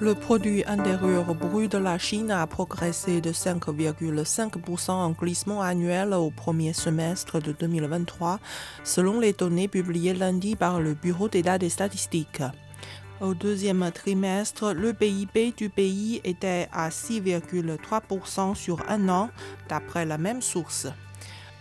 Le produit intérieur brut de la Chine a progressé de 5,5% en glissement annuel au premier semestre de 2023, selon les données publiées lundi par le Bureau d'État des statistiques. Au deuxième trimestre, le PIB du pays était à 6,3% sur un an, d'après la même source.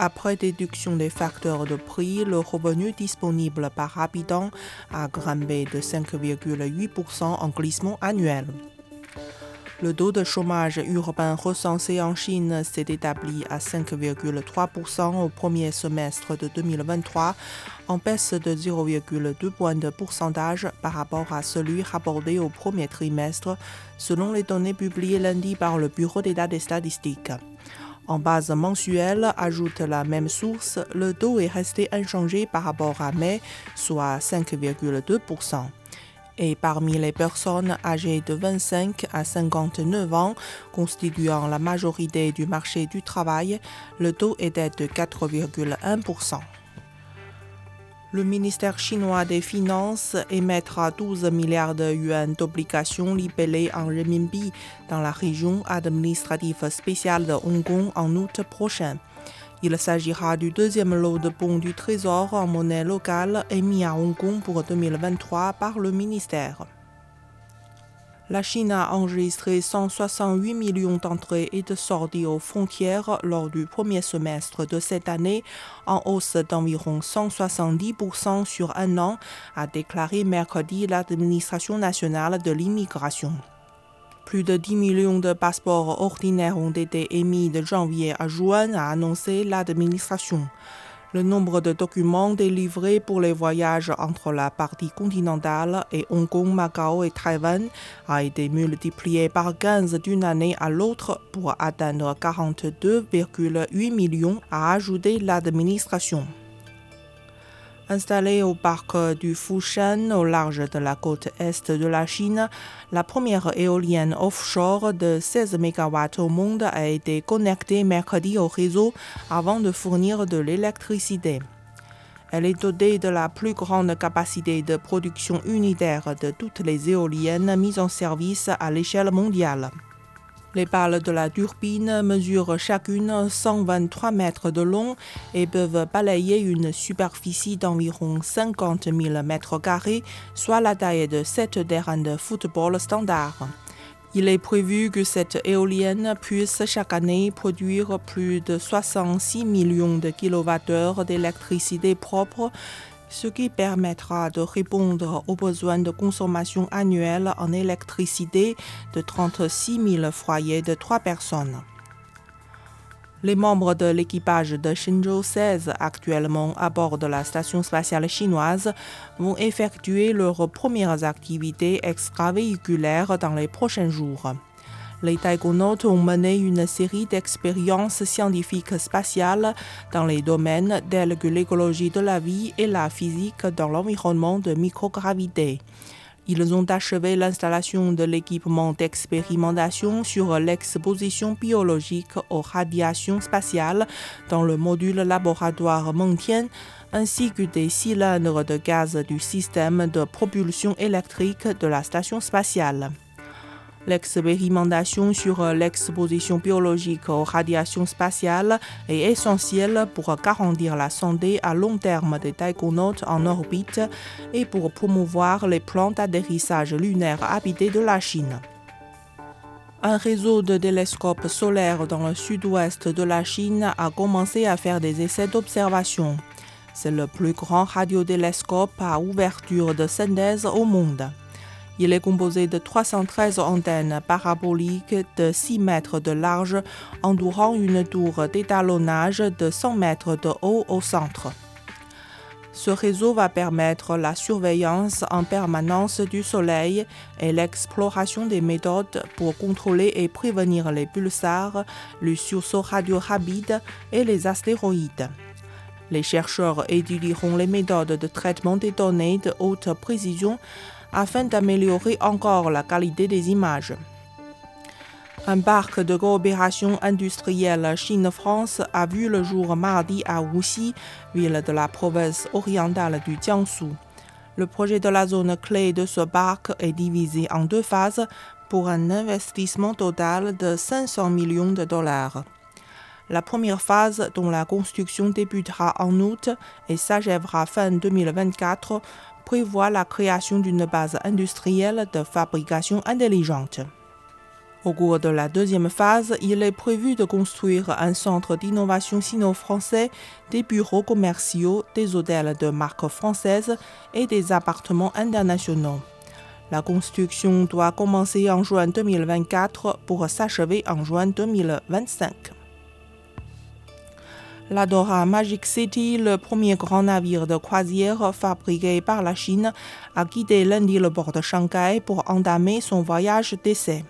Après déduction des facteurs de prix, le revenu disponible par habitant a grimpé de 5,8% en glissement annuel. Le taux de chômage urbain recensé en Chine s'est établi à 5,3% au premier semestre de 2023, en baisse de 0,2 points de pourcentage par rapport à celui rapporté au premier trimestre, selon les données publiées lundi par le Bureau d'État des statistiques. En base mensuelle, ajoute la même source, le taux est resté inchangé par rapport à mai, soit 5,2%. Et parmi les personnes âgées de 25 à 59 ans, constituant la majorité du marché du travail, le taux était de 4,1%. Le ministère chinois des Finances émettra 12 milliards de yuan d'obligations libellées en renminbi dans la région administrative spéciale de Hong Kong en août prochain. Il s'agira du deuxième lot de bons du Trésor en monnaie locale émis à Hong Kong pour 2023 par le ministère. La Chine a enregistré 168 millions d'entrées et de sorties aux frontières lors du premier semestre de cette année, en hausse d'environ 170% sur un an, a déclaré mercredi l'administration nationale de l'immigration. Plus de 10 millions de passeports ordinaires ont été émis de janvier à juin, a annoncé l'administration. Le nombre de documents délivrés pour les voyages entre la partie continentale et Hong Kong, Macao et Taïwan a été multiplié par 15 d'une année à l'autre pour atteindre 42,8 millions, a ajouté l'administration. Installée au parc du Fushan au large de la côte est de la Chine, la première éolienne offshore de 16 MW au monde a été connectée mercredi au réseau avant de fournir de l'électricité. Elle est dotée de la plus grande capacité de production unitaire de toutes les éoliennes mises en service à l'échelle mondiale. Les pales de la turbine mesurent chacune 123 mètres de long et peuvent balayer une superficie d'environ 50 000 mètres carrés, soit la taille de 7 terrains de football standard. Il est prévu que cette éolienne puisse chaque année produire plus de 66 millions de kilowattheures d'électricité propre, ce qui permettra de répondre aux besoins de consommation annuelle en électricité de 36 000 foyers de 3 personnes. Les membres de l'équipage de Shenzhou 16, actuellement à bord de la station spatiale chinoise, vont effectuer leurs premières activités extravéhiculaires dans les prochains jours. Les taïkonautes ont mené une série d'expériences scientifiques spatiales dans les domaines tels que l'écologie de la vie et la physique dans l'environnement de microgravité. Ils ont achevé l'installation de l'équipement d'expérimentation sur l'exposition biologique aux radiations spatiales dans le module laboratoire Mengtian, ainsi que des cylindres de gaz du système de propulsion électrique de la station spatiale. L'expérimentation sur l'exposition biologique aux radiations spatiales est essentielle pour garantir la santé à long terme des taïkonautes en orbite et pour promouvoir les plans d'atterrissage lunaire habités de la Chine. Un réseau de télescopes solaires dans le sud-ouest de la Chine a commencé à faire des essais d'observation. C'est le plus grand radiotélescope à ouverture de synthèse au monde. Il est composé de 313 antennes paraboliques de 6 mètres de large entourant une tour d'étalonnage de 100 mètres de haut au centre. Ce réseau va permettre la surveillance en permanence du Soleil et l'exploration des méthodes pour contrôler et prévenir les pulsars, le sursaut radio rapide et les astéroïdes. Les chercheurs étudieront les méthodes de traitement des données de haute précision afin d'améliorer encore la qualité des images. Un parc de coopération industrielle Chine-France a vu le jour mardi à Wuxi, ville de la province orientale du Jiangsu. Le projet de la zone clé de ce parc est divisé en deux phases pour un investissement total de 500 millions de dollars. La première phase, dont la construction débutera en août et s'achèvera fin 2024, prévoit la création d'une base industrielle de fabrication intelligente. Au cours de la deuxième phase, il est prévu de construire un centre d'innovation sino-français, des bureaux commerciaux, des hôtels de marque française et des appartements internationaux. La construction doit commencer en juin 2024 pour s'achever en juin 2025. L'Adora Magic City, le premier grand navire de croisière fabriqué par la Chine, a quitté lundi le port de Shanghai pour entamer son voyage d'essai.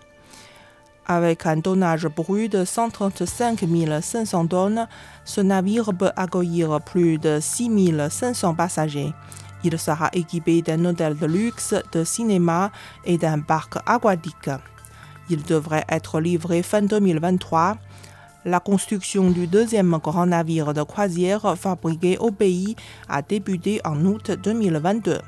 Avec un tonnage brut de 135 500 tonnes, ce navire peut accueillir plus de 6 500 passagers. Il sera équipé d'un hôtel de luxe, de cinéma et d'un parc aquatique. Il devrait être livré fin 2023 la construction du deuxième grand navire de croisière fabriqué au pays a débuté en août 2022.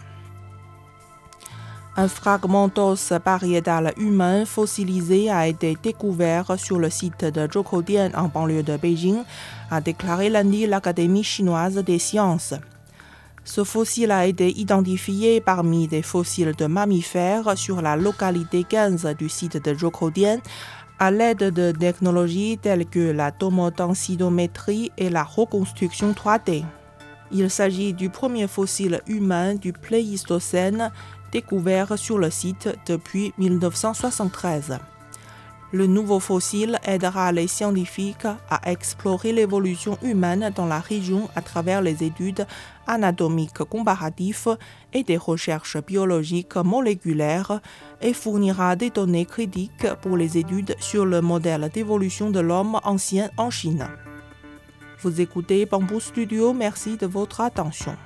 Un fragment d'os pariétal humain fossilisé a été découvert sur le site de Zhoukoudian en banlieue de Beijing, a déclaré lundi l'Académie chinoise des sciences. Ce fossile a été identifié parmi des fossiles de mammifères sur la localité 15 du site de Zhoukoudian à l'aide de technologies telles que la tomodensitométrie et la reconstruction 3D. Il s'agit du premier fossile humain du Pléistocène découvert sur le site depuis 1973. Le nouveau fossile aidera les scientifiques à explorer l'évolution humaine dans la région à travers les études anatomiques comparatives et des recherches biologiques moléculaires et fournira des données critiques pour les études sur le modèle d'évolution de l'homme ancien en Chine. Vous écoutez Bamboo Studio, merci de votre attention.